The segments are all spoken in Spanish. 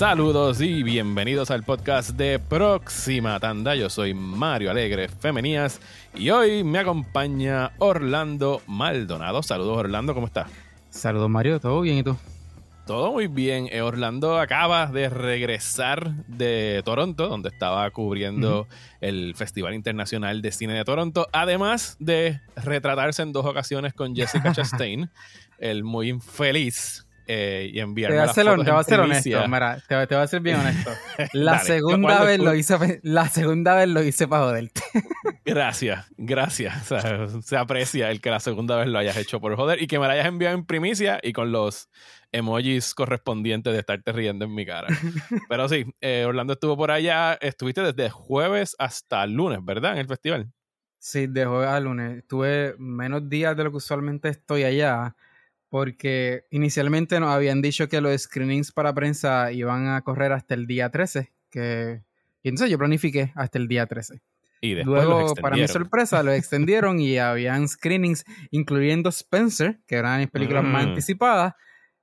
Saludos y bienvenidos al podcast de Próxima Tanda. Yo soy Mario Alegre Femenías y hoy me acompaña Orlando Maldonado. Saludos Orlando, ¿cómo estás? Saludos Mario, ¿todo bien y tú? Todo muy bien. Eh, Orlando acaba de regresar de Toronto, donde estaba cubriendo el Festival Internacional de Cine de Toronto, además de retratarse en dos ocasiones con Jessica Chastain, el muy infeliz eh, y enviarme te voy a ser, las te voy a ser honesto, mira, te, te voy a ser bien honesto. La Dale, segunda ¿cuál vez lo hice, la segunda vez lo hice para joderte. Gracias, gracias. O sea, se aprecia el que la segunda vez lo hayas hecho por joder y que me lo hayas enviado en primicia y con los emojis correspondientes de estarte riendo en mi cara. Pero sí, eh, Orlando estuvo por allá, estuviste desde jueves hasta lunes, ¿verdad? En el festival. Sí, de jueves a lunes. Tuve menos días de lo que usualmente estoy allá, porque inicialmente nos habían dicho que los screenings para prensa iban a correr hasta el día 13, que... y entonces yo planifiqué hasta el día 13. Y después Luego, para mi sorpresa, lo extendieron y habían screenings, incluyendo Spencer, que eran mis películas más Mm. anticipadas.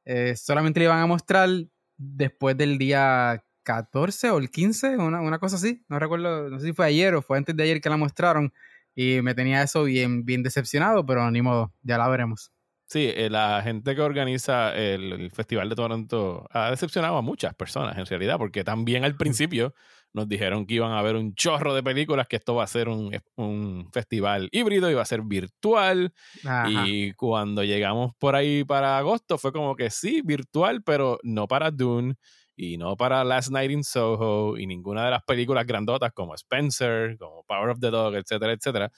Eh, solamente le iban a mostrar después del día 14 o el 15, una, una cosa así. No recuerdo, no sé si fue ayer o fue antes de ayer que la mostraron. Y me tenía eso bien, bien decepcionado, pero ni modo, ya la veremos. Sí, eh, la gente que organiza el, el Festival de Toronto ha decepcionado a muchas personas en realidad, porque también al principio nos dijeron que iban a haber un chorro de películas, que esto va a ser un, un festival híbrido y va a ser virtual. Ajá. Y cuando llegamos por ahí para agosto fue como que sí, virtual, pero no para Dune y no para Last Night in Soho y ninguna de las películas grandotas como Spencer, como Power of the Dog, etcétera, etcétera.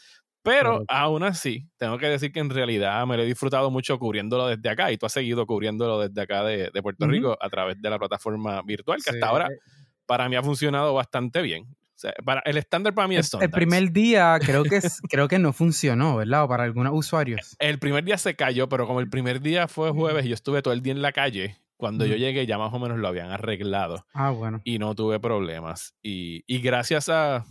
Pero aún así, tengo que decir que en realidad me lo he disfrutado mucho cubriéndolo desde acá y tú has seguido cubriéndolo desde acá de, de Puerto. Rico a través de la plataforma virtual, que Sí, hasta ahora eh, para mí ha funcionado bastante bien. O sea, para, el estándar para mí el, es el Sundance. primer día creo que, creo que no funcionó, ¿verdad? O para algunos usuarios. El primer día se cayó, pero como el primer día fue jueves y yo estuve todo el día en la calle, cuando yo llegué ya más o menos lo habían arreglado Ah, bueno. y no tuve problemas. Y, y gracias a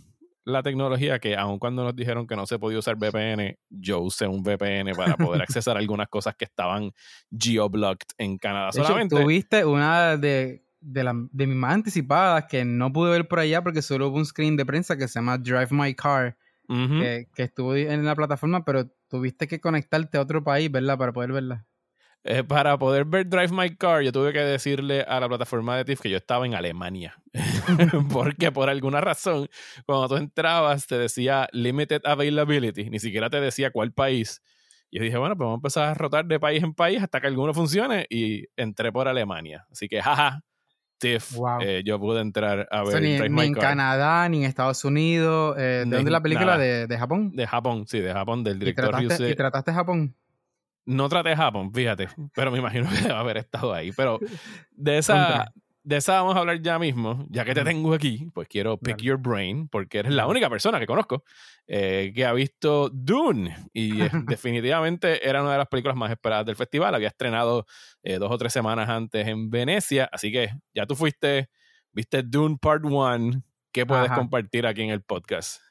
la tecnología que aun cuando nos dijeron que no se podía usar VPN, yo usé un VPN para poder accesar algunas cosas que estaban geoblocked en Canadá De hecho, solamente. tuviste una de, de, la- de mis más anticipadas que no pude ver por allá porque solo hubo un screen de prensa que se llama Drive My Car, que, que estuvo en la plataforma, pero tuviste que conectarte a otro país, ¿verdad? Para poder verla. Eh, para poder ver Drive My Car, yo tuve que decirle a la plataforma de TIFF que yo estaba en Alemania. Porque por alguna razón, cuando tú entrabas, te decía Limited Availability, ni siquiera te decía cuál país. Y yo dije, bueno, pues vamos a empezar a rotar de país en país hasta que alguno funcione. Y entré por Alemania. Así que, jaja, TIFF, Wow. eh, yo pude entrar a O ver sea, ni, Drive ni My en Car. Canadá, ni en Estados Unidos. eh, ¿De Ni- dónde es la película? De, de Japón. De Japón, sí, de Japón, del ¿Y director trataste, Ryuse. y trataste Japón? No traté Japón, fíjate, pero me imagino que debe haber estado ahí. Pero de esa, de esa vamos a hablar ya mismo. Ya que te tengo aquí, pues quiero pick Dale. your brain, porque eres la única persona que conozco eh, que ha visto Dune. Y eh, definitivamente era una de las películas más esperadas del festival. Había estrenado eh, dos o tres semanas antes en Venecia. Así que ya tú fuiste, viste Dune Part 1. ¿Qué puedes Ajá. compartir aquí en el podcast?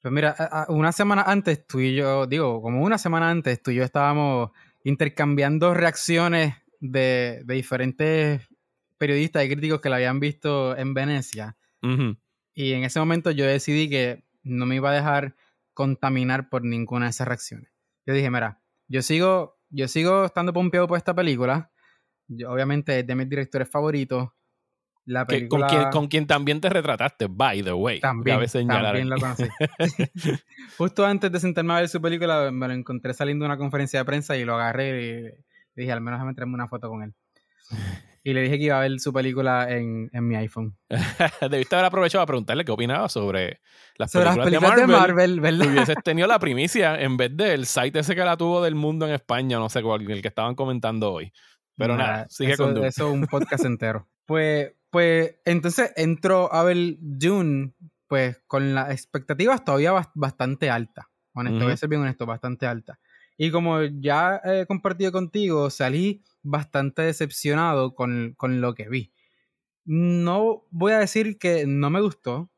Pues mira, una semana antes tú y yo, digo, como una semana antes tú y yo estábamos intercambiando reacciones de, de diferentes periodistas y críticos que la habían visto en Venecia. Y en ese momento yo decidí que no me iba a dejar contaminar por ninguna de esas reacciones. Yo dije, mira, yo sigo, yo sigo estando pompeado por esta película. Yo, obviamente es de mis directores favoritos. La con, quien, con quien también te retrataste, by the way. también, Cabe señalar también lo conocí. Justo antes de sentarme a ver su película, me lo encontré saliendo de una conferencia de prensa y lo agarré y dije, al menos déjame traerme una foto con él. Y le dije que iba a ver su película en, en mi iPhone. Debiste haber aprovechado a preguntarle qué opinaba sobre las Sobre las películas, de Marvel. de Marvel, ¿verdad? Hubieses tenido la primicia en vez del site ese que la tuvo del mundo en España, no sé cuál, el que estaban comentando hoy. Pero nada, sigue eso, con. Eso es un podcast entero. Pues, pues, entonces entró a ver Dune, pues, con las expectativas todavía bas- bastante altas. Honesto, voy a ser bien honesto, bastante alta. Y como ya he compartido contigo, salí bastante decepcionado con, con lo que vi. No voy a decir que no me gustó,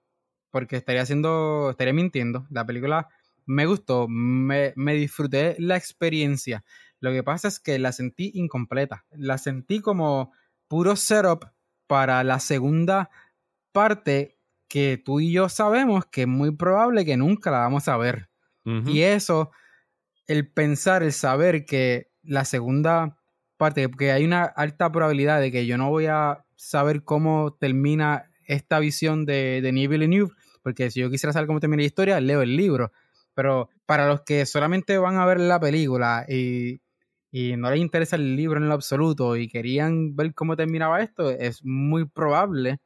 porque estaría haciendo, estaría mintiendo. La película me gustó, me, me disfruté la experiencia. Lo que pasa es que la sentí incompleta. La sentí como puro setup para la segunda parte que tú y yo sabemos que es muy probable que nunca la vamos a ver. Y eso, el pensar, el saber que la segunda parte, que hay una alta probabilidad de que yo no voy a saber cómo termina esta visión de, de Neil Villeneuve, porque si yo quisiera saber cómo termina la historia, leo el libro. Pero para los que solamente van a ver la película y, y no les interesa el libro en lo absoluto y querían ver cómo terminaba esto, es muy probable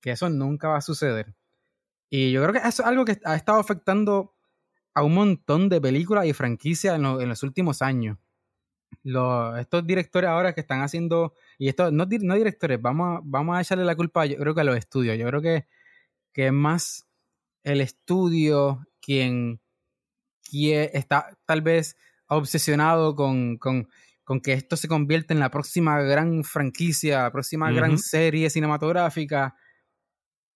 que eso nunca va a suceder. Y yo creo que eso es algo que ha estado afectando a un montón de películas y franquicias en, los últimos años. estos directores ahora que están haciendo, y esto no, no directores, vamos a, vamos a echarle la culpa, yo creo que a los estudios. Yo creo que, que es más el estudio quien, quien está tal vez obsesionado con, con, con, que esto se convierta en la próxima gran franquicia, la próxima gran serie cinematográfica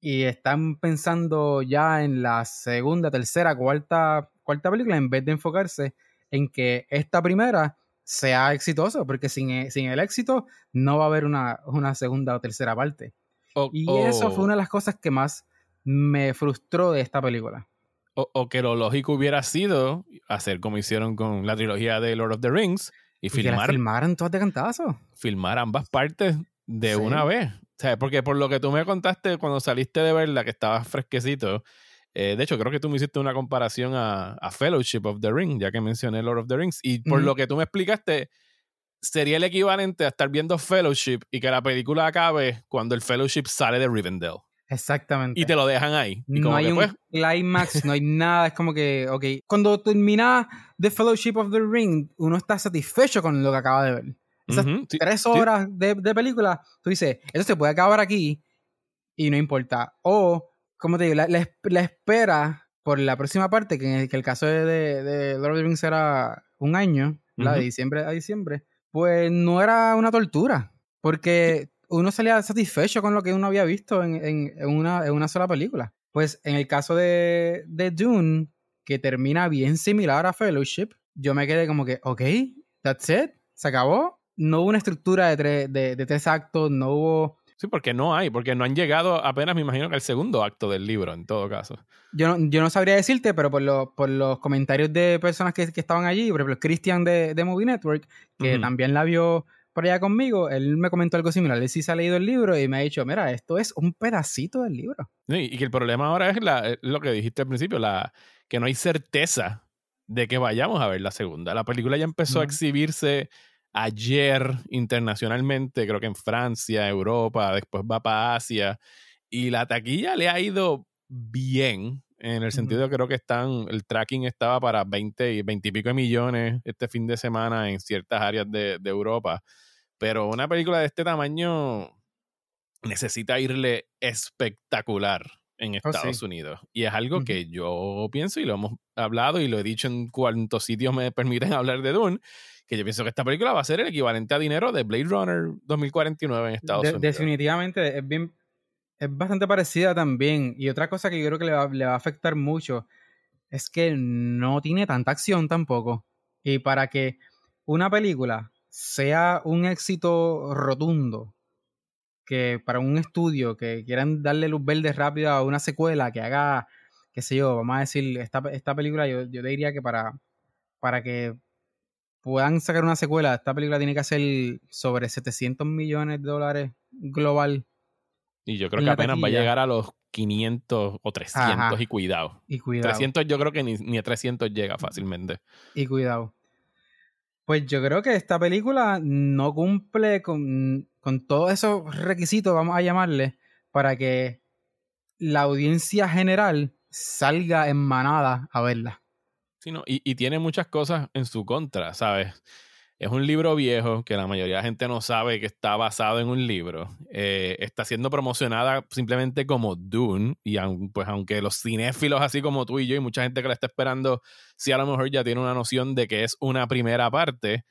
y están pensando ya en la segunda, tercera, cuarta, cuarta película en vez de enfocarse en que esta primera sea exitosa, porque sin, e, sin el éxito no va a haber una, segunda o tercera parte. y eso fue una de las cosas que más me frustró de esta película. O, que lo lógico hubiera sido hacer como hicieron con la trilogía de Lord of the Rings y, filmar. Que filmaran todas de cantazo. Filmar ambas partes de una vez. O sea, porque por lo que tú me contaste cuando saliste de verla, que estaba fresquecito, eh, de hecho, creo que tú me hiciste una comparación a, Fellowship of the Ring, ya que mencioné Lord of the Rings. Y por lo que tú me explicaste, sería el equivalente a estar viendo Fellowship y que la película acabe cuando el Fellowship sale de Rivendell. Exactamente. Y te lo dejan ahí. no hay un pues climax, no hay nada. Es como que, ok, cuando termina The Fellowship of the Ring, uno está satisfecho con lo que acaba de ver. Esas tres horas de, película, tú dices, eso se puede acabar aquí y no importa. O, como te digo, la, la, espera por la próxima parte, que en el, que el caso de, de, Lord of the Rings era un año, la de diciembre a diciembre, pues no era una tortura. Porque uno salía satisfecho con lo que uno había visto en, en, en, una, en una, sola película. Pues en el caso de, de Dune, que termina bien similar a Fellowship, yo me quedé como que, ok, that's it, se acabó, no hubo una estructura de, de, tres actos, no hubo... Sí, porque no hay, porque no han llegado apenas, me imagino, que al segundo acto del libro, en todo caso. Yo no, yo no sabría decirte, pero por, por los comentarios de personas que, estaban allí, por ejemplo, Christian de, de Movie Network, que también la vio por allá conmigo, él me comentó algo similar. Él sí se ha leído el libro y me ha dicho, mira, esto es un pedacito del libro. Sí, y que el problema ahora es la, lo que dijiste al principio, la, que no hay certeza de que vayamos a ver la segunda. La película ya empezó a exhibirse ayer internacionalmente, creo que en Francia, Europa, después va para Asia, y la taquilla le ha ido bien, en el sentido de que creo que están, el tracking estaba para 20 y 20 y pico de millones este fin de semana en ciertas áreas de, Europa, pero una película de este tamaño necesita irle espectacular en oh, Estados Unidos. Y es algo que yo pienso y lo hemos hablado y lo he dicho en cuantos sitios me permiten hablar de Dune, que yo pienso que esta película va a ser el equivalente a dinero de Blade Runner 2049 en Estados Unidos. Definitivamente, es bien, es bastante parecida también. Y otra cosa que yo creo que le va, le va a afectar mucho es que no tiene tanta acción tampoco. Y para que una película sea un éxito rotundo, que para un estudio que quieran darle luz verde rápida a una secuela que haga, qué sé yo, vamos a decir, esta, esta película, yo, yo diría que para, para que puedan sacar una secuela, esta película tiene que hacer sobre 700 millones de dólares global. Y yo creo que apenas va a llegar a los 500 o 300 y cuidado. Y cuidado. 300 yo creo que ni, ni a 300 llega fácilmente. Y cuidado. Pues yo creo que esta película no cumple con, todos esos requisitos, vamos a llamarle, para que la audiencia general salga en manada a verla y, tiene muchas cosas en su contra, ¿sabes? Es un libro viejo que la mayoría de la gente no sabe que está basado en un libro. Eh, está siendo promocionada simplemente como Dune. Y pues aunque los cinéfilos así como tú y yo y mucha gente que la está esperando, si a lo mejor ya tiene una noción de que es una primera parte,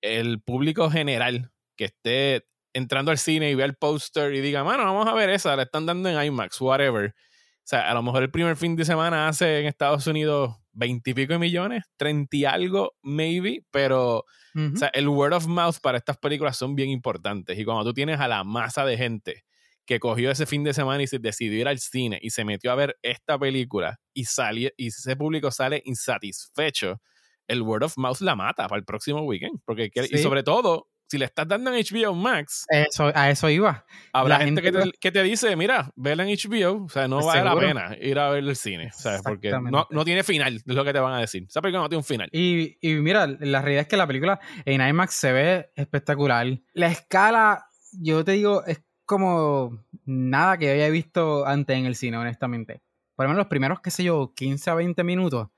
el público general que esté entrando al cine y vea el póster y diga, mano, vamos a ver esa, la están dando en IMAX, whatever. O sea, a lo mejor el primer fin de semana hace en Estados Unidos veintipico millones, treinta y algo, maybe, pero o sea, el word of mouth para estas películas son bien importantes. Y cuando tú tienes a la masa de gente que cogió ese fin de semana y se decidió ir al cine y se metió a ver esta película y salió, y ese público sale insatisfecho, el word of mouth la mata para el próximo weekend. Porque, Y sobre todo, si le estás dando en HBO Max, eso, a eso iba. Habrá gente, que, te, que, te, dice, mira, vela en HBO, o sea, no vale la pena ir a ver el cine, ¿sabes? Porque no, no, tiene final, es lo que te van a decir. Esa película no tiene un final. Y, y mira, la realidad es que la película en IMAX se ve espectacular. La escala, yo te digo, es como nada que había visto antes en el cine, honestamente. Por lo menos los primeros, qué sé yo, 15 a 20 minutos,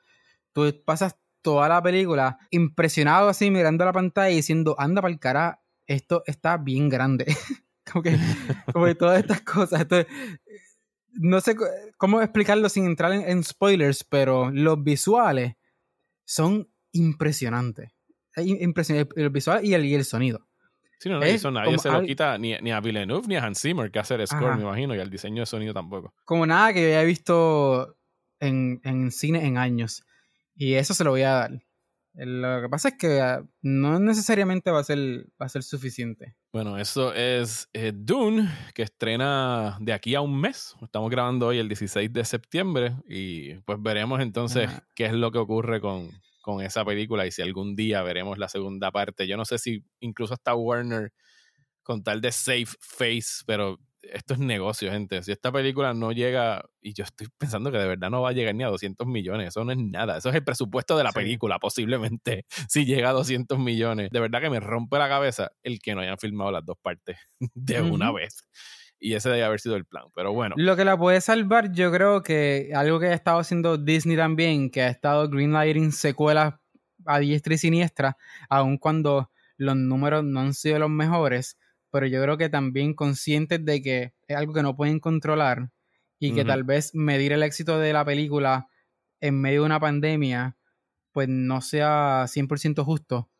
tú pasas toda la película impresionado así mirando la pantalla y diciendo, anda para el cara, esto está bien grande. como, que, como todas estas cosas. no sé cómo explicarlo sin entrar en, spoilers, pero los visuales son impresionantes. Impresionante, el visual y el, y el sonido. Sí, no, eso nadie se lo quita ni, ni, a Villeneuve ni a Hans Zimmer que hace el score, me imagino, y al diseño de sonido tampoco. Como nada que yo haya visto en, en cine en años. Y eso se lo voy a dar. Lo que pasa es que ah, no necesariamente va a ser, va a ser suficiente. Bueno, eso es eh, Dune, que estrena de aquí a un mes. Estamos grabando hoy el 16 de septiembre y pues veremos entonces qué es lo que ocurre con, con esa película y si algún día veremos la segunda parte. Yo no sé si incluso hasta Warner con tal de safe face, pero esto es negocio, gente. Si esta película no llega, y yo estoy pensando que de verdad no va a llegar ni a 200 millones, eso no es nada. Eso es el presupuesto de la película, posiblemente, si llega a 200 millones. De verdad que me rompe la cabeza el que no hayan filmado las dos partes de una vez. Y ese debe haber sido el plan, pero bueno. Lo que la puede salvar, yo creo que algo que ha estado haciendo Disney también, que ha estado greenlighting secuelas a diestra y siniestra, aun cuando los números no han sido los mejores pero yo creo que también conscientes de que es algo que no pueden controlar y que tal vez medir el éxito de la película en medio de una pandemia pues no sea 100% justo.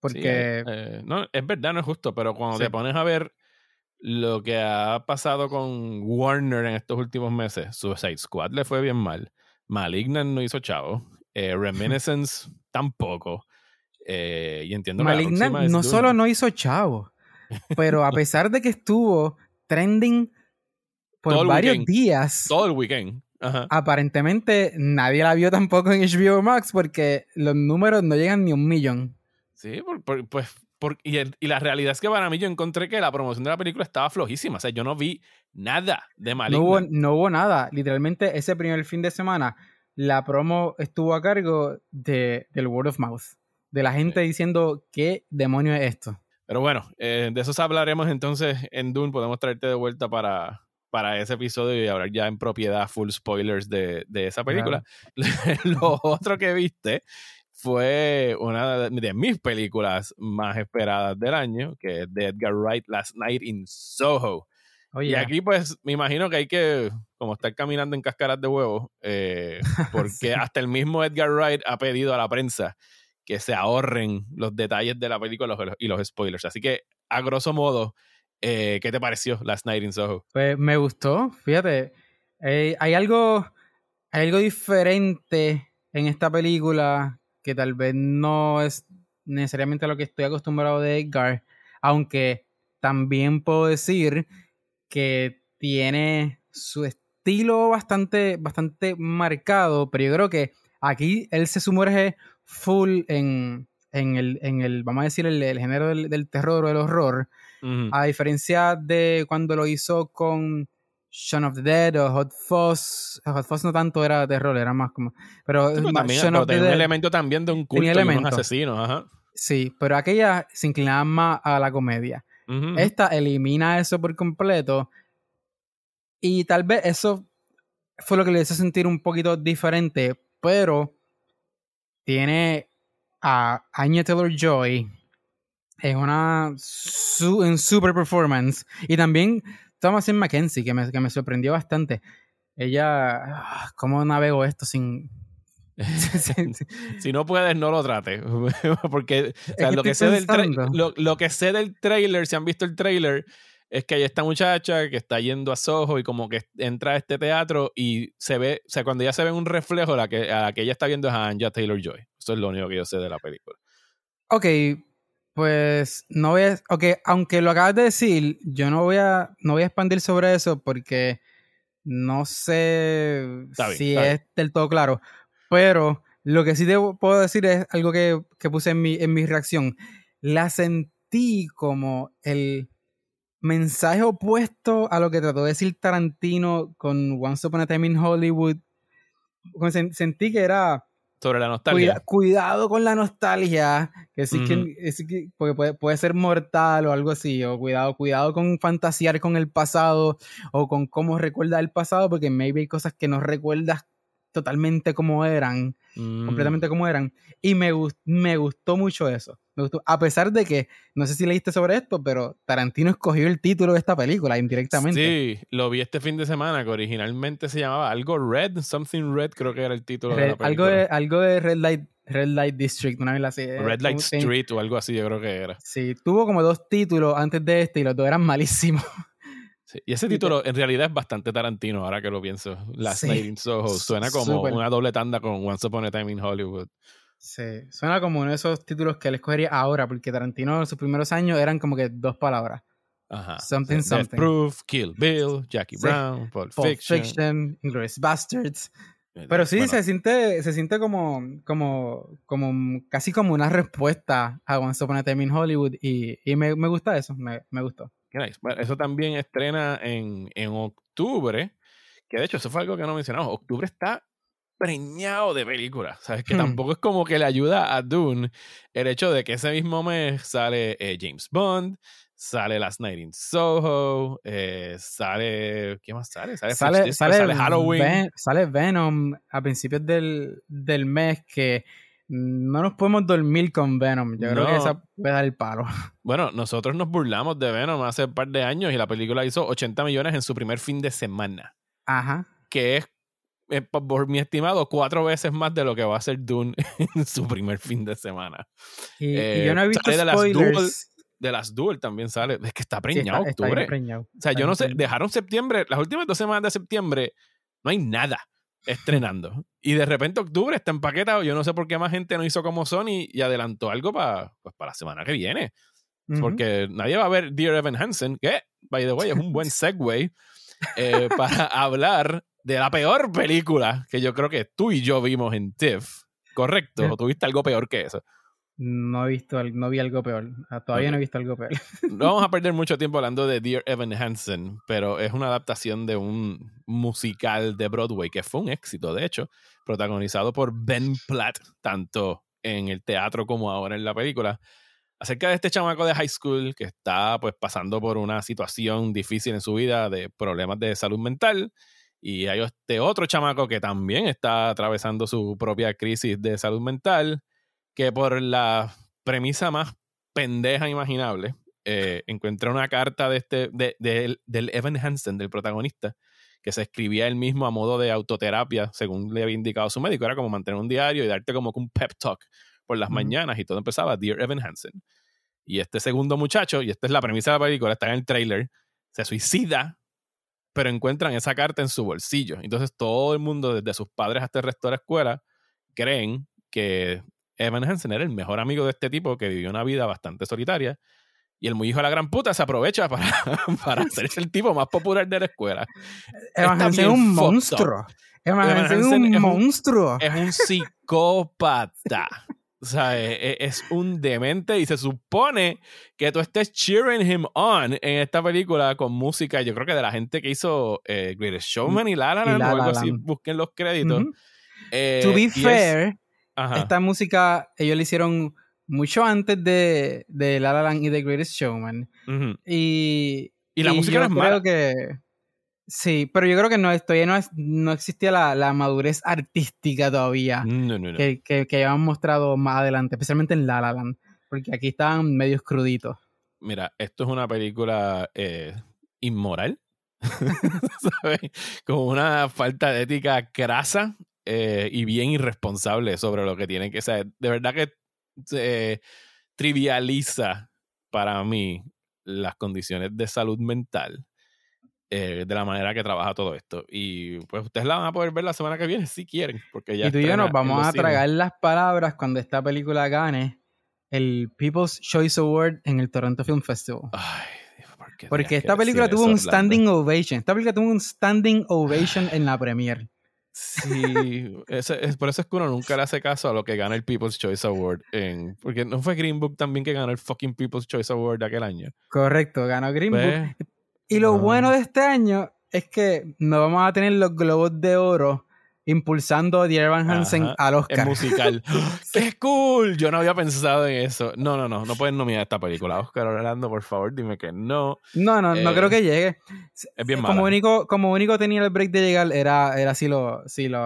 Porque... Eh, no, es verdad, no es justo, pero cuando te pones a ver lo que ha pasado con Warner en estos últimos meses, Suicide Squad le fue bien mal, Malignant no hizo chavo, eh, Reminiscence tampoco. Eh, y entiendo Malignant no solo no hizo chavo, pero a pesar de que estuvo trending por varios días. Todo el weekend. Aparentemente nadie la vio tampoco en HBO Max porque los números no llegan ni un millón. Sí, pues. y, la realidad es que para mí yo encontré que la promoción de la película estaba flojísima. O sea, yo no vi nada de Maligna. No hubo, no hubo nada. Literalmente, ese primer fin de semana, la promo estuvo a cargo de, del word of mouth. De la gente diciendo, ¿qué demonio es esto? Pero bueno, eh, de eso hablaremos entonces en Dune. Podemos traerte de vuelta para, para ese episodio y hablar ya en propiedad full spoilers de, esa película. Lo otro que viste fue una de mis películas más esperadas del año, que es de Edgar Wright, Last Night in Soho. Y aquí, pues, me imagino que hay que, como estar caminando en cascaras de huevos, eh, porque hasta el mismo Edgar Wright ha pedido a la prensa que se ahorren los detalles de la película y los spoilers. Así que, a grosso modo, eh, ¿qué te pareció Last Night in Soho? Pues me gustó, fíjate. Eh, hay, algo, hay algo diferente en esta película que tal vez no es necesariamente a lo que estoy acostumbrado de Edgar, aunque también puedo decir que tiene su estilo bastante, bastante marcado, pero yo creo que aquí él se sumerge full en, en, el, en el, vamos a decir, el, género del, terror o el horror, a diferencia de cuando lo hizo con Shaun of the Dead o Hot Fuzz. Hot Fuzz no tanto era terror, era más como... Pero, también, un elemento también de un culto de unos asesinos, ajá. Sí, pero aquella se inclinaba más a la comedia. Esta elimina eso por completo y tal vez eso fue lo que le hizo sentir un poquito diferente, pero tiene a Anya Taylor Joy en una en super performance. Y también Thomasin Mackenzie, que me, que me sorprendió bastante. Ella, ah, ¿cómo navego esto sin, si no puedes, no lo trates. Porque lo, que sé del lo, lo, que sé del trailer, si han visto el trailer, es que hay esta muchacha que está yendo a Soho y como que entra a este teatro y se ve, o sea, cuando ya se ve un reflejo, la que, a la que ella está viendo es a Anja Taylor Joy. Eso es lo único que yo sé de la película. Ok, Pues no voy a, ok, aunque lo acabas de decir, yo no voy a, no voy a expandir sobre eso porque no sé si es del todo claro. Pero lo que sí te puedo decir es algo que, que puse en mi, en mi reacción. La sentí como el mensaje opuesto a lo que trató de decir Tarantino con Once Upon a Time in Hollywood. Sentí que era sobre la nostalgia. cuidado con la nostalgia, que sí que, porque puede, ser mortal o algo así, o cuidado, cuidado con fantasear con el pasado o con cómo recuerda el pasado, porque maybe hay cosas que no recuerdas totalmente como eran, mm. completamente como eran. Y me, me gustó mucho eso. Me gustó. A pesar de que, no sé si leíste sobre esto, pero Tarantino escogió el título de esta película indirectamente. Sí, lo vi este fin de semana, que originalmente se llamaba algo Red, Something Red, creo que era el título de la película. Algo de, algo de Red Light Red Light District, una vez así. Eh, Red Light Street o algo así, yo creo que era. Sí, tuvo como dos títulos antes de este y los dos eran malísimos. Y ese título en realidad es bastante Tarantino, ahora que lo pienso. Last Night in Soho. Suena como una doble tanda con Once Upon a Time in Hollywood. Sí, suena como uno de esos títulos que le escogería ahora, porque Tarantino en sus primeros años eran como que dos palabras. Ajá. Something, something. Proof, Kill Bill, Jackie Brown, Pulp, Fiction. Fiction, Inglourious Bastards. Pero sí, se siente, se siente como, como, como casi como una respuesta a Once Upon a Time in Hollywood y, y me, me, gusta eso, me, me gustó. Bueno, eso también estrena en, en, octubre, que de hecho eso fue algo que no mencionamos. Octubre está preñado de películas, ¿sabes? Que hmm. tampoco es como que le ayuda a Dune el hecho de que ese mismo mes sale eh, James Bond, sale Last Night in Soho, eh, sale. ¿Qué más sale? Sale, sale, sale, Halloween. sale Venom a principios del, del mes que no nos podemos dormir con Venom. Yo creo que esa puede dar el palo. Bueno, nosotros nos burlamos de Venom hace un par de años y la película hizo 80 millones en su primer fin de semana. Ajá. Que es, eh, por mi estimado, cuatro veces más de lo que va a hacer Dune en su primer fin de semana. Y, yo no he visto spoilers. De las, Duel, también sale. Es que está preñado octubre. o sea, yo no sé, dejaron septiembre, las últimas dos semanas de septiembre, no hay nada estrenando. Y de repente octubre está empaquetado. Yo no sé por qué más gente no hizo como Sony y adelantó algo para pues, la semana que viene. Porque nadie va a ver Dear Evan Hansen, que, by the way, es un buen segue eh, para hablar de la peor película que yo creo que tú y yo vimos en TIFF. ¿Correcto? ¿O tuviste algo peor que eso? No he visto, no vi algo peor. Ah, todavía no he visto algo peor. No vamos a perder mucho tiempo hablando de Dear Evan Hansen, pero es una adaptación de un musical de Broadway que fue un éxito, de hecho, protagonizado por Ben Platt, tanto en el teatro como ahora en la película, acerca de este chamaco de high school que está pues pasando por una situación difícil en su vida de problemas de salud mental. Y hay este otro chamaco que también está atravesando su propia crisis de salud mental que por la premisa más pendeja imaginable, eh, encuentra una carta de este, de, del Evan Hansen, del protagonista, que se escribía él mismo a modo de autoterapia, según le había indicado su médico. Era como mantener un diario y darte como un pep talk por las mañanas y todo empezaba, Dear Evan Hansen. Y este segundo muchacho, y esta es la premisa de la película, está en el trailer, se suicida, pero encuentran esa carta en su bolsillo. Entonces todo el mundo, desde sus padres hasta el resto de la escuela, creen que Evan Hansen era el mejor amigo de este tipo que vivió una vida bastante solitaria. Y el muy hijo de la gran puta se aprovecha para, para hacerse el tipo más popular de la escuela. Evan Hansen es un monstruo. Evan, Hansen es un monstruo. Es un psicópata. O sea, e, e, es, un demente y se supone que tú estés cheering him on en esta película con música, yo creo que de la gente que hizo eh, Greatest Showman y La La Land o algo así, busquen los créditos. Eh, to be fair, esta música ellos la hicieron mucho antes de, de La La Land y The Greatest Showman. Y, y la música no es mala. que Sí, pero yo creo que no, todavía no, no existía la, la, madurez artística todavía no, no, no. Que, que, que habían mostrado más adelante, especialmente en La La Land, porque aquí estaban medios cruditos. Mira, esto es una película eh, inmoral, ¿sabes? Como una falta de ética crasa eh, y bien irresponsable sobre lo que tienen que ser. De verdad que se trivializa para mí las condiciones de salud mental eh, de la manera que trabaja todo esto. Y pues ustedes la van a poder ver la semana que viene si quieren. Porque ya y tú y yo nos vamos a tragar las palabras cuando esta película gane el People's Choice Award en el Toronto Film Festival. Ay, ¿por qué Porque esta película tuvo un standing ovation. Esta película tuvo un standing ovation en la premiere. Sí, ese- es, por eso es que uno nunca le hace caso a lo que gana el People's Choice Award. En, porque no fue Green Book también que ganó el fucking People's Choice Award de aquel año. Correcto, ganó Green Book. Pues, Y lo bueno de este año es que no vamos a tener los globos de oro impulsando a Dear Evan Hansen Ajá, al es Oscar. musical. ¡Qué cool! Yo no había pensado en eso. No, no, no. No pueden nominar esta película. Oscar Orlando, por favor, dime que no. No, no, no Eh, creo que llegue. Es bien como mala. único, como único tenía el break de llegar era, era si, lo, si los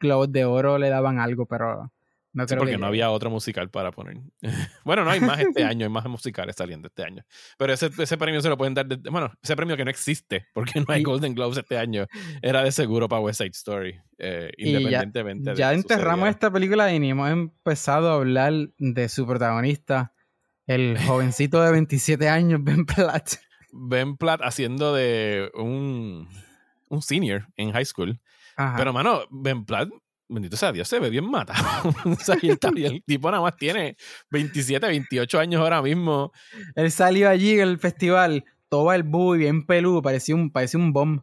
globos de oro le daban algo, pero no Sí, creo porque que no llegue. había otro musical para poner. bueno, no hay más este año, hay más musicales saliendo este año. Pero ese, ese premio se lo pueden dar. de- bueno, ese premio que no existe, porque no hay Golden Globes este año, era de seguro para West Side Story, eh, Y ya- independientemente de Ya enterramos esta película y ni hemos empezado a hablar de su protagonista, el jovencito de 27 años, Ben Platt. Ben Platt haciendo de un, un senior en high school. Ajá. Pero, mano, Ben Platt, bendito sea Dios, se ve bien matado. o sea, y el, y el tipo nada más tiene 27, 28 años ahora mismo. Él salió allí en el festival, todo el y bien peludo, parecía un, parecía un bomb.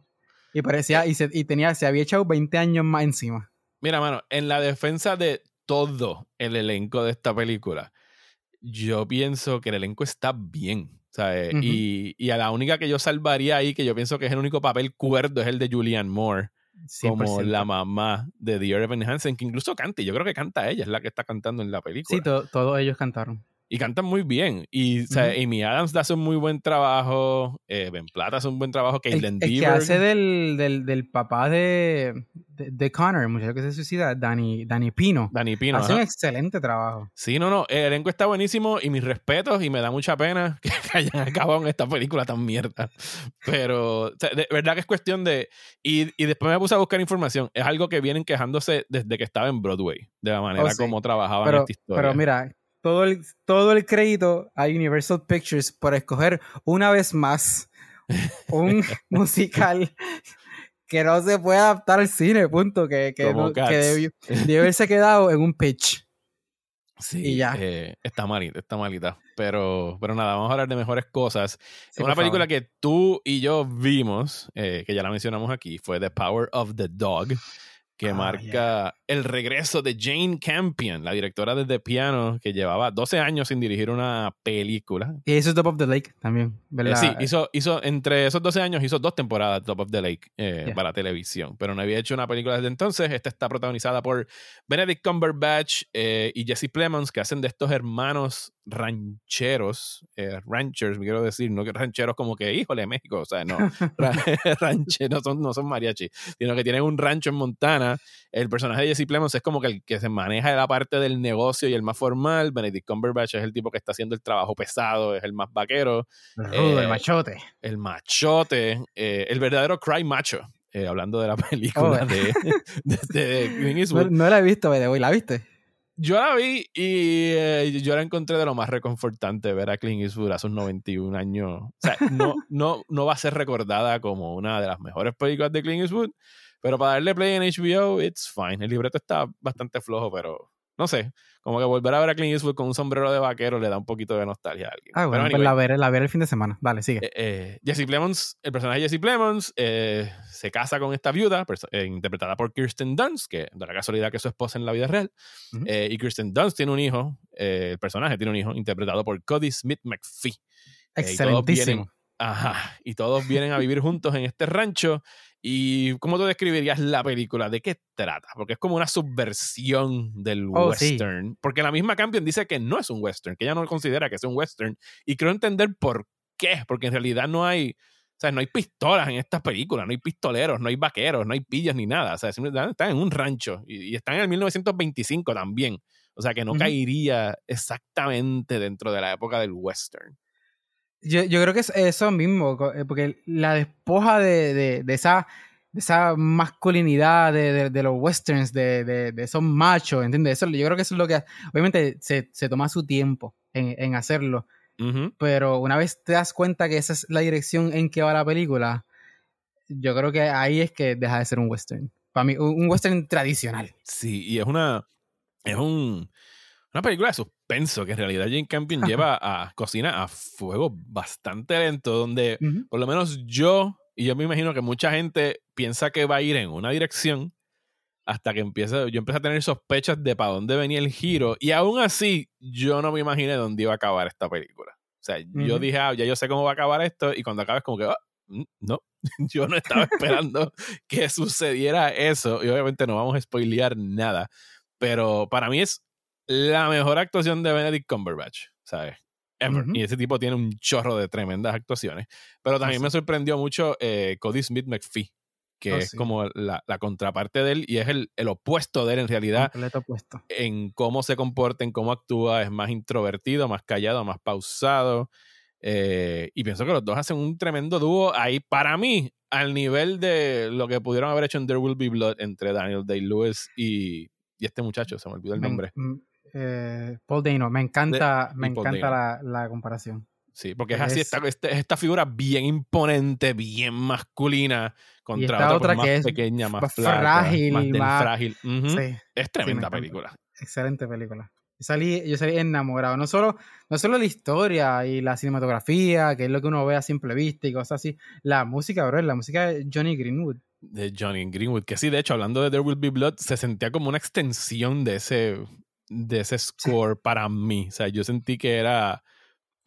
Y parecía, y, se, y tenía, se había echado 20 años más encima. Mira, mano, en la defensa de todo el elenco de esta película, yo pienso que el elenco está bien. ¿sabes? Y, y a la única que yo salvaría ahí, que yo pienso que es el único papel cuerdo, es el de Julianne Moore, como 100%. la mamá de Dear Evan Hansen, que incluso canta, yo creo que canta ella, es la que está cantando en la película. Sí, to- todos ellos cantaron. Y cantan muy bien. Y o sea, Ujú. Amy Adams hace un muy buen trabajo. eh, ben Platt hace un buen trabajo. El, Caitlin el que hace del, del, del papá de, de, de Connor, el muchacho que se suicida, Danny, Danny Pino. Danny Pino. hace un ajá. excelente trabajo. Sí, no, no. El elenco está buenísimo y mis respetos. Y me da mucha pena que hayan acabado en esta película tan mierda. Pero, o sea, de verdad que es cuestión de. Y, y después me puse a buscar información. Es algo que vienen quejándose desde que estaba en Broadway. De la manera Oh, sí. como trabajaban Pero, esta historia. pero mira, todo el, todo el crédito a Universal Pictures por escoger una vez más un musical que no se puede adaptar al cine, punto. Que, que, no- que debió, debió haberse quedado en un pitch. Sí, y ya. eh, está malita, está malita. Pero, pero nada, vamos a hablar de mejores cosas. Sí, Una película favor. que tú y yo vimos, eh, que ya la mencionamos aquí, fue The Power of the Dog, que Ah, marca el regreso de Jane Campion, la directora de The Piano, que llevaba 12 años sin dirigir una película. Y es Top of the Lake también, Eh, sí, hizo, hizo, entre esos 12 años hizo dos temporadas Top of the Lake eh, Yeah. para televisión, pero no había hecho una película desde entonces. Esta está protagonizada por Benedict Cumberbatch eh, y Jesse Plemons, que hacen de estos hermanos rancheros, eh, ranchers, me quiero decir, no que rancheros como que, híjole, México, o sea, no, ra- rancheros son, no son mariachi, sino que tienen un rancho en Montana. El personaje de Jesse Plemons es como que el que se maneja de la parte del negocio y el más formal. Benedict Cumberbatch es el tipo que está haciendo el trabajo pesado, es el más vaquero El rudo, el eh, machote. el machote, eh, el verdadero cry macho, eh, hablando de la película Oh. de, de, No, Eastwood. no la he visto, ¿la viste? Yo la vi y eh, yo la encontré de lo más reconfortante ver a Clint Eastwood a sus 91 años. O sea, no, no, no va a ser recordada como una de las mejores películas de Clint Eastwood, pero para darle play en HBO, it's fine. El libreto está bastante flojo, pero no sé, como que volver a ver a Clint Eastwood con un sombrero de vaquero le da un poquito de nostalgia a alguien. Ah, bueno, pues la veré, la veré el fin de semana. Dale, sigue. Eh, eh, Jesse Plemons, el personaje de Jesse Plemons, eh, se casa con esta viuda, eh, interpretada por Kirsten Dunst, que da la casualidad que es su esposa en la vida real. Eh, y Kirsten Dunst tiene un hijo, eh, el personaje tiene un hijo, interpretado por Cody Smith McPhee. Excelentísimo. Ajá, y todos vienen a vivir juntos en este rancho. ¿Y cómo tú describirías la película? ¿De qué trata? Porque es como una subversión del Oh, sí. western. Porque la misma Campion dice que no es un western, que ella no considera que es un western. Y creo entender por qué, porque en realidad no hay, o sea, no hay pistolas en estas películas, no hay pistoleros, no hay vaqueros, no hay pillas ni nada. O sea, simplemente están en un rancho y, y están en el 1925 también. O sea, que no caería exactamente dentro de la época del western. Yo, yo creo que es eso mismo, eh, porque la despoja de, de- de esa, de esa masculinidad de, de- los westerns, de, esos machos, ¿entiendes? Eso, yo creo que eso es lo que, obviamente, se, se toma su tiempo en, en hacerlo, pero una vez te das cuenta que esa es la dirección en que va la película, yo creo que ahí es que deja de ser un western. Para mí, un un western tradicional. Sí, y es una. Es un, una película de suspenso que en realidad Jane Campion lleva a cocina a fuego bastante lento, donde por lo menos yo, y yo me imagino que mucha gente piensa que va a ir en una dirección hasta que empieza, yo empecé a tener sospechas de para dónde venía el giro, y aún así yo no me imaginé dónde iba a acabar esta película. O sea, yo dije, ah, ya yo sé cómo va a acabar esto, y cuando acaba es como que, mm, no, yo no estaba esperando que sucediera eso, y obviamente no vamos a spoilear nada, pero para mí es la mejor actuación de Benedict Cumberbatch, ¿sabes? Ever. Y ese tipo tiene un chorro de tremendas actuaciones. Pero también me sorprendió mucho eh, Cody Smith McPhee, que oh, es como la, la, contraparte de él y es el, el, opuesto de él en realidad. opuesto. En cómo se comporta, en cómo actúa, es más introvertido, más callado, más pausado. Eh, y pienso que los dos hacen un tremendo dúo ahí, para mí, al nivel de lo que pudieron haber hecho en There Will Be Blood entre Daniel Day-Lewis y, y, este muchacho, se me olvidó el nombre. Eh, Paul Dano. Me encanta, me encanta la, comparación. Sí, porque es, así, esta, esta, figura bien imponente, bien masculina, contra otra, más que es pequeña, más, frágil, más, frágil. es tremenda película. Excelente película. Yo salí, yo salí enamorado. No solo, no solo la historia y la cinematografía, que es lo que uno ve a simple vista y cosas así. La música, bro, la música de Johnny Greenwood. De Johnny Greenwood, que sí, de hecho, hablando de There Will Be Blood, se sentía como una extensión de ese, de ese score para mí. O sea, yo sentí que era.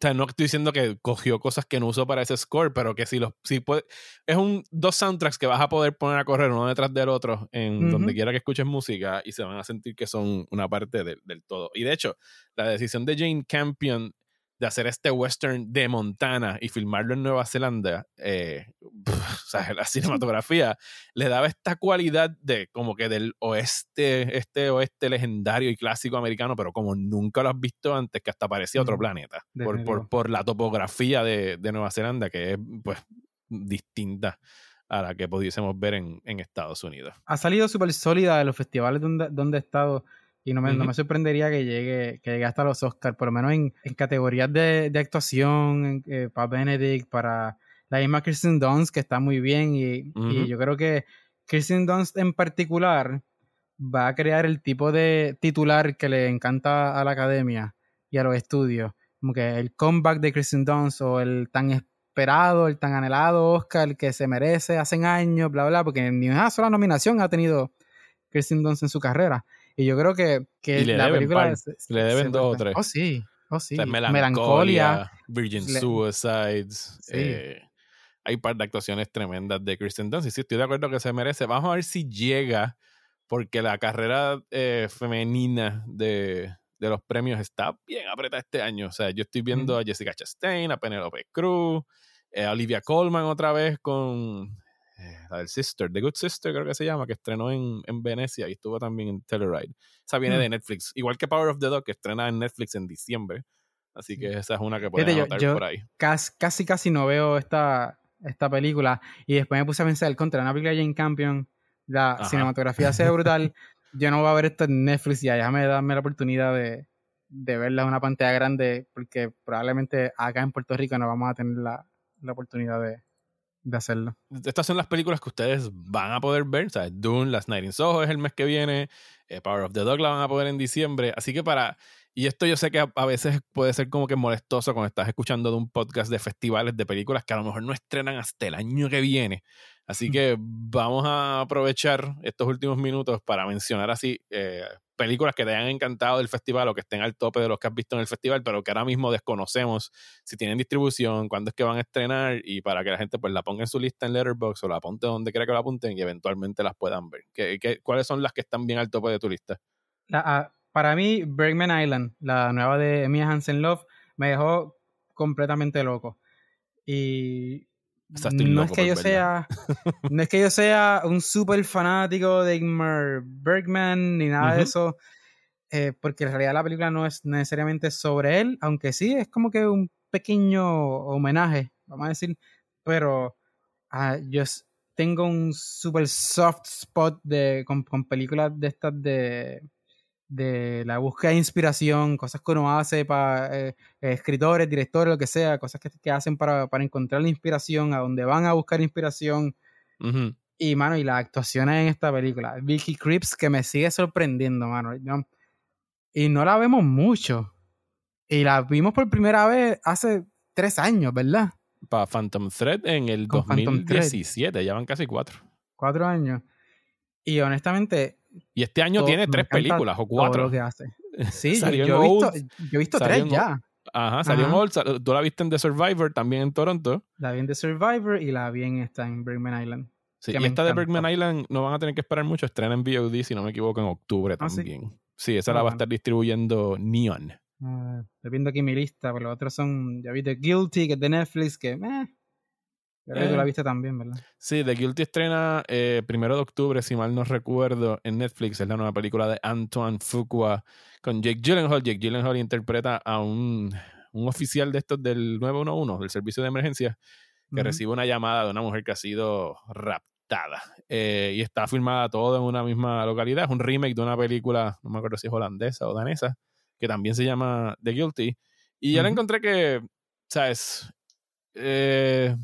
O sea, no estoy diciendo que cogió cosas que no usó para ese score, pero que si los si puede, es un dos soundtracks que vas a poder poner a correr uno detrás del otro en donde quiera que escuches música y se van a sentir que son una parte del todo. Y de hecho, la decisión de Jane Campion de hacer este western de Montana y filmarlo en Nueva Zelanda, eh, o sea, la cinematografía le daba esta cualidad de como que del oeste, este oeste legendario y clásico americano, pero como nunca lo has visto antes, que hasta parecía otro planeta, por, por, por, la topografía de, de, Nueva Zelanda, que es pues distinta a la que pudiésemos ver en, en Estados Unidos. Ha salido súper sólida de los festivales donde, donde he estado y no me, no me sorprendería que llegue, que llegue hasta los Oscars, por lo menos en, en categorías de, de actuación, eh, para Benedict, para la misma Kristen Dunst, que está muy bien. Y, y, yo creo que Kristen Dunst en particular va a crear el tipo de titular que le encanta a la academia y a los estudios. Como que el comeback de Kristen Dunst o el tan esperado, el tan anhelado Oscar que se merece hace años, bla, bla, porque ni una sola nominación ha tenido Kristen Dunst en su carrera. Y yo creo que, que la película. le deben dos o tres. Oh, sí. Oh, sí. melancolia, Virgin Suicides. Eh, hay un par de actuaciones tremendas de Kristen Dunst. Y sí, estoy de acuerdo que se merece. Vamos a ver si llega, porque la carrera eh, femenina de, de, los premios está bien apretada este año. O sea, yo estoy viendo a Jessica Chastain, a Penelope Cruz, eh, a Olivia Colman otra vez con eh, la del Sister, The Good Sister creo que se llama, que estrenó en, en Venecia y estuvo también en Telluride. Esa viene mm. de Netflix, igual que Power of the Dog, que estrena en Netflix en diciembre. Así que esa es una que pueden anotar por ahí. Casi, casi, no veo esta, esta película. Y después me puse a pensar contra una película de Jane Campion. La cinematografía sea brutal. Yo no voy a ver esto en Netflix y allá me dame la oportunidad de, de verla en una pantalla grande. Porque probablemente acá en Puerto Rico no vamos a tener la, la oportunidad de, de hacerlo. Estas son las películas que ustedes van a poder ver. Sea, Dune, Last Night in Soho es el mes que viene. Eh, Power of the Dog la van a poder en diciembre. Así que para. Y esto yo sé que a, veces puede ser como que molestoso cuando estás escuchando de un podcast de festivales de películas que a lo mejor no estrenan hasta el año que viene. Así que vamos a aprovechar estos últimos minutos para mencionar así eh, películas que te hayan encantado del festival o que estén al tope de los que has visto en el festival, pero que ahora mismo desconocemos si tienen distribución, cuándo es que van a estrenar y para que la gente pues la ponga en su lista en Letterboxd o la apunte donde quiera que la apunten y eventualmente las puedan ver. ¿Qué, qué, cuáles son las que están bien al tope de tu lista? Ah, para mí, Bergman Island, la nueva de Mia Hansen Love, me dejó completamente loco. Y no es que yo sea no es que yo sea un súper fanático de Ingmar Bergman ni nada de eso eh, porque en realidad la película no es necesariamente sobre él aunque sí es como que un pequeño homenaje vamos a decir pero ah, yo tengo un súper soft spot de con películas de estas de de la búsqueda de inspiración, cosas que uno hace para eh, escritores, directores, lo que sea, cosas que, hacen para, encontrar la inspiración, a donde van a buscar inspiración. Y, mano, y las actuaciones en esta película. Vicky Cripps, que me sigue sorprendiendo, mano. y no la vemos mucho. Y la vimos por primera vez hace tres años, ¿verdad? Para Phantom Thread en el 2017, ya van casi cuatro. Cuatro años. Y honestamente. Y este año tiene tres películas o cuatro. lo que hace. Sí, yo, he visto, yo, he visto, tres ya. Ajá, salió en Old. Tú la viste en The Survivor también en Toronto. La vi en The Survivor y la vi en esta en Bergman Island. Sí, y esta de Bergman Island no van a tener que esperar mucho. Estrena en VOD, si no me equivoco, en octubre ah, también. Sí, esa la ah, va a estar distribuyendo Neon. Uh, estoy viendo aquí mi lista, pero los otros son. Ya vi The Guilty, que es de Netflix, que. Eh, Creo que tú la eh. viste también, ¿verdad? Sí, The Guilty estrena eh, primero de octubre, si mal no recuerdo, en Netflix. Es la nueva película de Antoine Fuqua con Jake Gyllenhaal. Jake Gyllenhaal interpreta a un, un oficial de estos del 911, del servicio de emergencia, que recibe una llamada de una mujer que ha sido raptada. Eh, y está filmada todo en una misma localidad. Es un remake de una película, no me acuerdo si es holandesa o danesa, que también se llama The Guilty. Y ya la encontré que, ¿sabes? Eh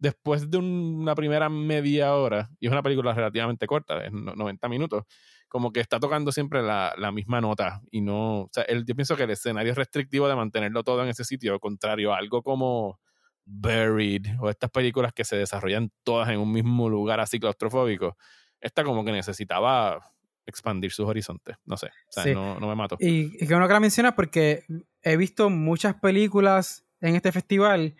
después de una primera media hora, y es una película relativamente corta, es 90 minutos, como que está tocando siempre la, misma nota y no, o sea, yo pienso que el escenario es restrictivo de mantenerlo todo en ese sitio, al contrario, algo como Buried o estas películas que se desarrollan todas en un mismo lugar así claustrofóbico, esta como que necesitaba expandir sus horizontes, no sé, o sea, no, me mato. Y, y que uno que la mencionas porque he visto muchas películas en este festival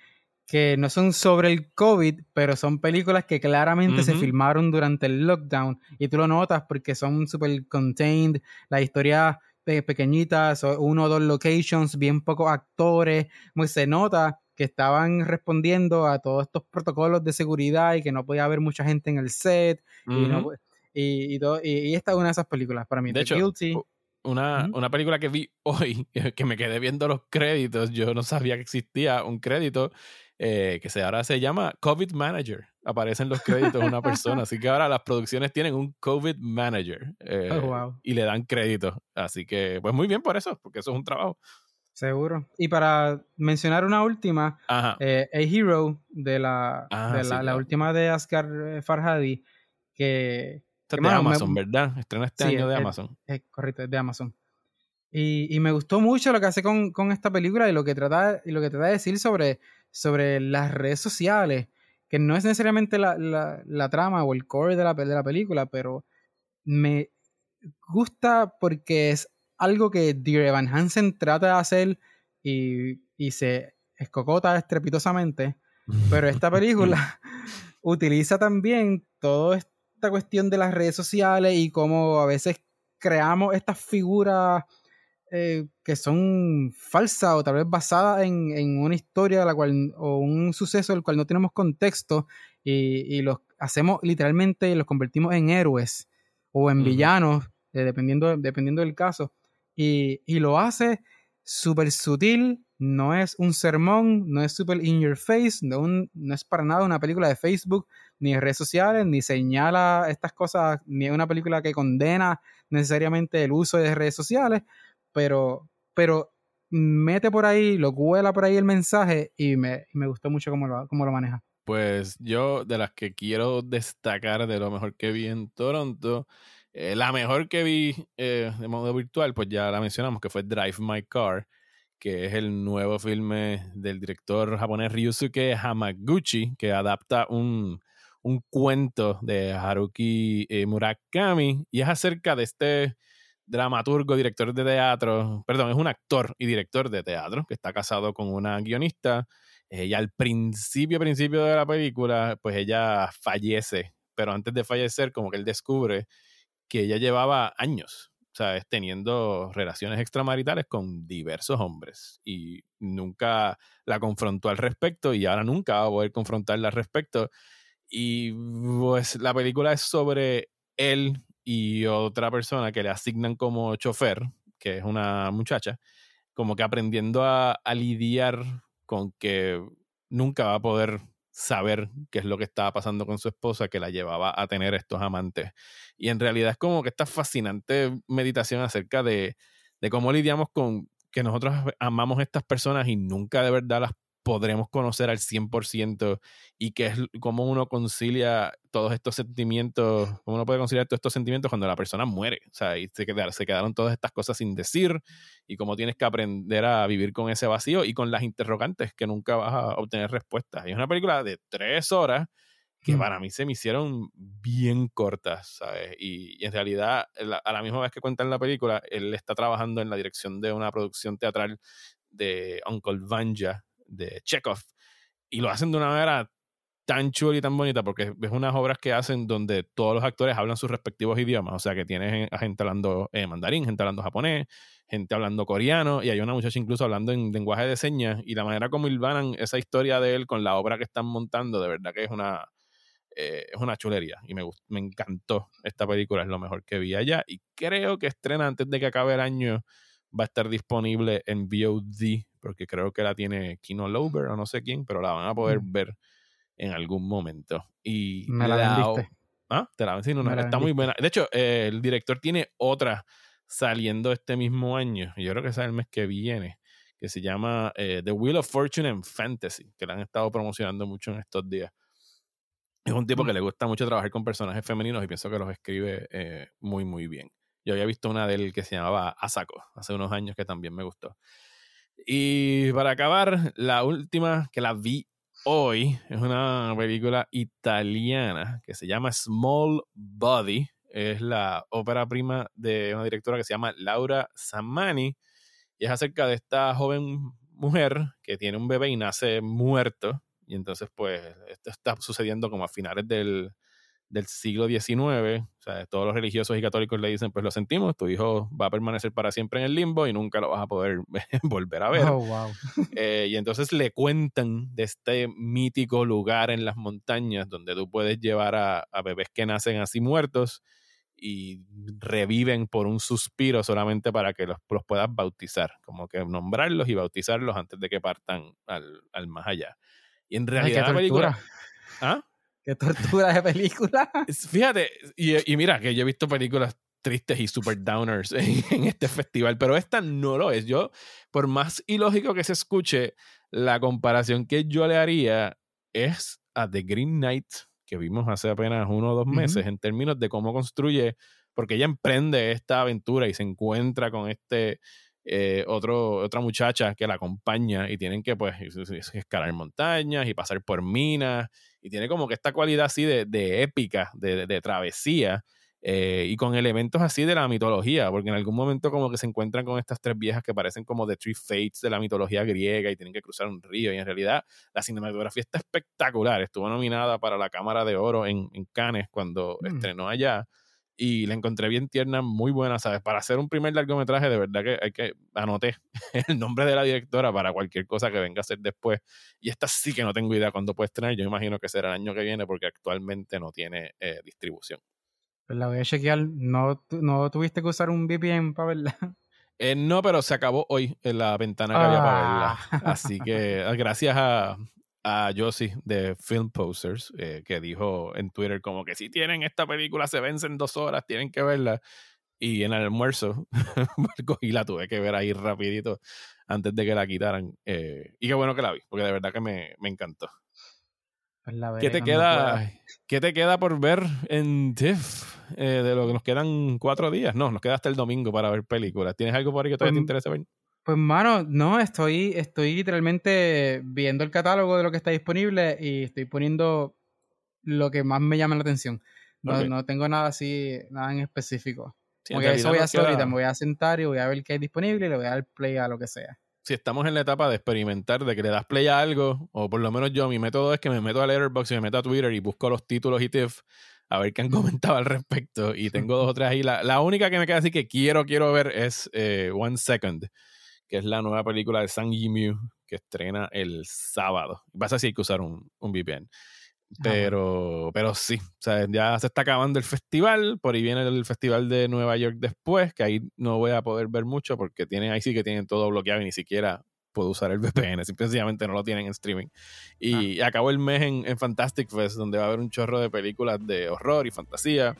que no son sobre el COVID, pero son películas que claramente se filmaron durante el lockdown. Y tú lo notas porque son super contained, la historia pequeñitas, uno o dos locations, bien pocos actores, muy se nota que estaban respondiendo a todos estos protocolos de seguridad y que no podía haber mucha gente en el set. Y, y, esta es una de esas películas para mí. De hecho, Una, una, película que vi hoy, que me quedé viendo los créditos, yo no sabía que existía un crédito eh, que se, ahora se llama COVID Manager. Aparecen los créditos de una persona. Así que ahora las producciones tienen un COVID Manager eh, oh, y le dan crédito. Así que, pues muy bien por eso, porque eso es un trabajo. Seguro. Y para mencionar una última, eh, A Hero de la, ah, de la, última de Asghar Farhadi, que... Esta es de Amazon, ¿verdad? Estrena este año de Amazon. Es, correcto, es de Amazon. Y, y, me gustó mucho lo que hace con, con, esta película y lo que trata, y lo que trata de decir sobre sobre las redes sociales, que no es necesariamente la, la, trama o el core de la, de la película, pero me gusta porque es algo que Dear Evan Hansen trata de hacer y, y se escocota estrepitosamente, pero esta película utiliza también toda esta cuestión de las redes sociales y cómo a veces creamos estas figuras eh, que son falsas o tal vez basadas en, una historia la cual, o un suceso del cual no tenemos contexto y, los hacemos literalmente, los convertimos en héroes o en villanos, eh, dependiendo, dependiendo del caso. Y, lo hace súper sutil, no es un sermón, no es súper in your face, no, no es para nada una película de Facebook, ni de redes sociales, ni señala estas cosas, ni es una película que condena necesariamente el uso de redes sociales, pero, pero mete por ahí, lo cuela por ahí el mensaje y me, me gustó mucho cómo lo, cómo lo maneja. Pues yo, de las que quiero destacar de lo mejor que vi en Toronto, eh, la mejor que vi eh, de modo virtual, pues ya la mencionamos, que fue Drive My Car, que es el nuevo filme del director japonés Ryusuke Hamaguchi, que adapta un, un cuento de Haruki eh, Murakami y es acerca de este dramaturgo, director de teatro, perdón, es un actor y director de teatro que está casado con una guionista. y al principio, principio de la película, pues ella fallece, pero antes de fallecer, como que él descubre que ella llevaba años, ¿sabes? Teniendo relaciones extramaritales con diversos hombres y nunca la confrontó al respecto y ahora nunca va a poder confrontarla al respecto. Y pues la película es sobre él y otra persona que le asignan como chofer, que es una muchacha, como que aprendiendo a, lidiar con que nunca va a poder saber qué es lo que estaba pasando con su esposa que la llevaba a tener estos amantes. Y en realidad es como que esta fascinante meditación acerca de, de cómo lidiamos con que nosotros amamos a estas personas y nunca de verdad las podremos conocer al 100% y que es cómo uno concilia todos estos sentimientos, cómo uno puede conciliar todos estos sentimientos cuando la persona muere, o sea, y se quedaron, se quedaron todas estas cosas sin decir y cómo tienes que aprender a vivir con ese vacío y con las interrogantes que nunca vas a obtener respuestas. Y es una película de tres horas que para mí se me hicieron bien cortas, ¿sabes? Y, en realidad, a la misma vez que cuentan la película, él está trabajando en la dirección de una producción teatral de Uncle Vanya, de Chekhov, y lo hacen de una manera tan chula y tan bonita porque es unas obras que hacen donde todos los actores hablan sus respectivos idiomas, o sea que tienes a gente hablando eh, mandarín, gente hablando japonés, gente hablando coreano y hay una muchacha incluso hablando en lenguaje de señas y la manera como hilvanan esa historia de él con la obra que están montando, de verdad que es una, eh, es una chulería y me, me encantó esta película, es lo mejor que vi allá y creo que estrena antes de que acabe el año va a estar disponible en VOD, porque creo que la tiene Kino Lover o no sé quién, pero la van a poder mm. ver en algún momento. Y me la, vendiste. ¿Ah? Te la vendiste. No, está muy buena. De hecho, eh, el director tiene otra saliendo este mismo año. Yo creo que es el mes que viene. Que se llama eh, The Wheel of Fortune and Fantasy. Que la han estado promocionando mucho en estos días. Es un tipo mm. que le gusta mucho trabajar con personajes femeninos y pienso que los escribe eh, muy, muy bien. Yo había visto una de él que se llamaba Asako hace unos años que también me gustó. Y para acabar, la última que la vi hoy es una película italiana que se llama Small Body. Es la ópera prima de una directora que se llama Laura Samani y es acerca de esta joven mujer que tiene un bebé y nace muerto. Y entonces, pues, esto está sucediendo como a finales del, del siglo XIX, o sea, todos los religiosos y católicos le dicen, pues lo sentimos, tu hijo va a permanecer para siempre en el limbo y nunca lo vas a poder volver a ver. Oh, wow. Eh, y entonces le cuentan de este mítico lugar en las montañas donde tú puedes llevar a, bebés que nacen así muertos y reviven por un suspiro solamente para que los, los puedas bautizar, como que nombrarlos y bautizarlos antes de que partan al, al más allá. Y en realidad la película... ¿Ah? Qué tortura de película. Fíjate, y, mira que yo he visto películas tristes y super downers en, este festival, pero esta no lo es. Yo, por más ilógico que se escuche, la comparación que yo le haría es a The Green Knight, que vimos hace apenas uno o dos meses, en términos de cómo construye, porque ella emprende esta aventura y se encuentra con este eh, otro, otra muchacha que la acompaña y tienen que pues escalar montañas y pasar por minas y tiene como que esta cualidad así de, de épica, de, de travesía eh, y con elementos así de la mitología, porque en algún momento como que se encuentran con estas tres viejas que parecen como The Three Fates de la mitología griega y tienen que cruzar un río y en realidad la cinematografía está espectacular, estuvo nominada para la Cámara de Oro en, en Cannes cuando mm. estrenó allá y la encontré bien tierna, muy buena, ¿sabes? Para hacer un primer largometraje, de verdad que hay que anoté el nombre de la directora para cualquier cosa que venga a ser después. Y esta sí que no tengo idea cuándo puede estrenar. Yo imagino que será el año que viene porque actualmente no tiene eh, distribución. Pues la voy a chequear. ¿No, ¿No tuviste que usar un VPN para verla? Eh, no, pero se acabó hoy en la ventana que había para verla. Ah. Así que gracias a, a Josie de Film Posters, eh, que dijo en Twitter como que si tienen esta película se vence en dos horas, tienen que verla. Y en el almuerzo y la tuve que ver ahí rapidito antes de que la quitaran. Eh, y qué bueno que la vi, porque de verdad que me, me encantó. Pues ¿Qué, te queda, ¿Qué te queda por ver en TIFF? Eh, de lo que nos quedan cuatro días. No, nos queda hasta el domingo para ver películas. ¿Tienes algo por ahí que todavía te pues, interesa ver? Pues, mano, no, estoy, estoy literalmente viendo el catálogo de lo que está disponible y estoy poniendo lo que más me llama la atención. No, no tengo nada así, nada en específico. eso voy a hacer ahorita, me voy a sentar y voy a ver qué hay disponible y le voy a dar play a lo que sea. Si estamos en la etapa de experimentar, de que le das play a algo, o por lo menos yo, mi método es que me meto a Letterboxd y me meto a Twitter y busco los títulos y TIFF a ver qué han comentado al respecto. Y tengo dos o tres ahí. La, la única que me queda así que quiero, quiero ver es eh, One Second que es la nueva película de Sang Yimou que estrena el sábado. Vas a decir que usar un, un VPN. Pero, pero sí, o sea, ya se está acabando el festival, por ahí viene el festival de Nueva York después, que ahí no voy a poder ver mucho porque tienen, ahí sí que tienen todo bloqueado y ni siquiera puedo usar el VPN, simplemente no lo tienen en streaming. Y ah. acabó el mes en, en Fantastic Fest, donde va a haber un chorro de películas de horror y fantasía.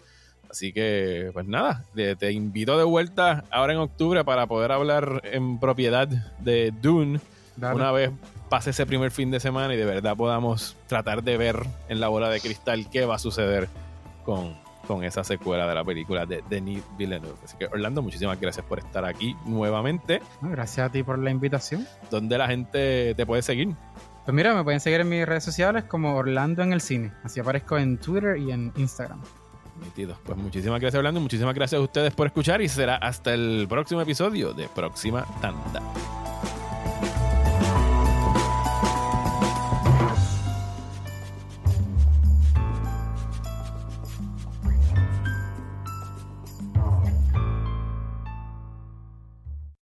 Así que, pues nada, te, invito de vuelta ahora en octubre para poder hablar en propiedad de Dune. Una vez pase ese primer fin de semana y de verdad podamos tratar de ver en la bola de cristal qué va a suceder con, con esa secuela de la película de Denis Villeneuve. Así que Orlando, muchísimas gracias por estar aquí nuevamente. Gracias a ti por la invitación. ¿Dónde la gente te puede seguir? Pues mira, me pueden seguir en mis redes sociales como Orlando en el cine. Así aparezco en Twitter y en Instagram. Pues muchísimas gracias Orlando, muchísimas gracias a ustedes por escuchar y será hasta el próximo episodio de Próxima Tanda.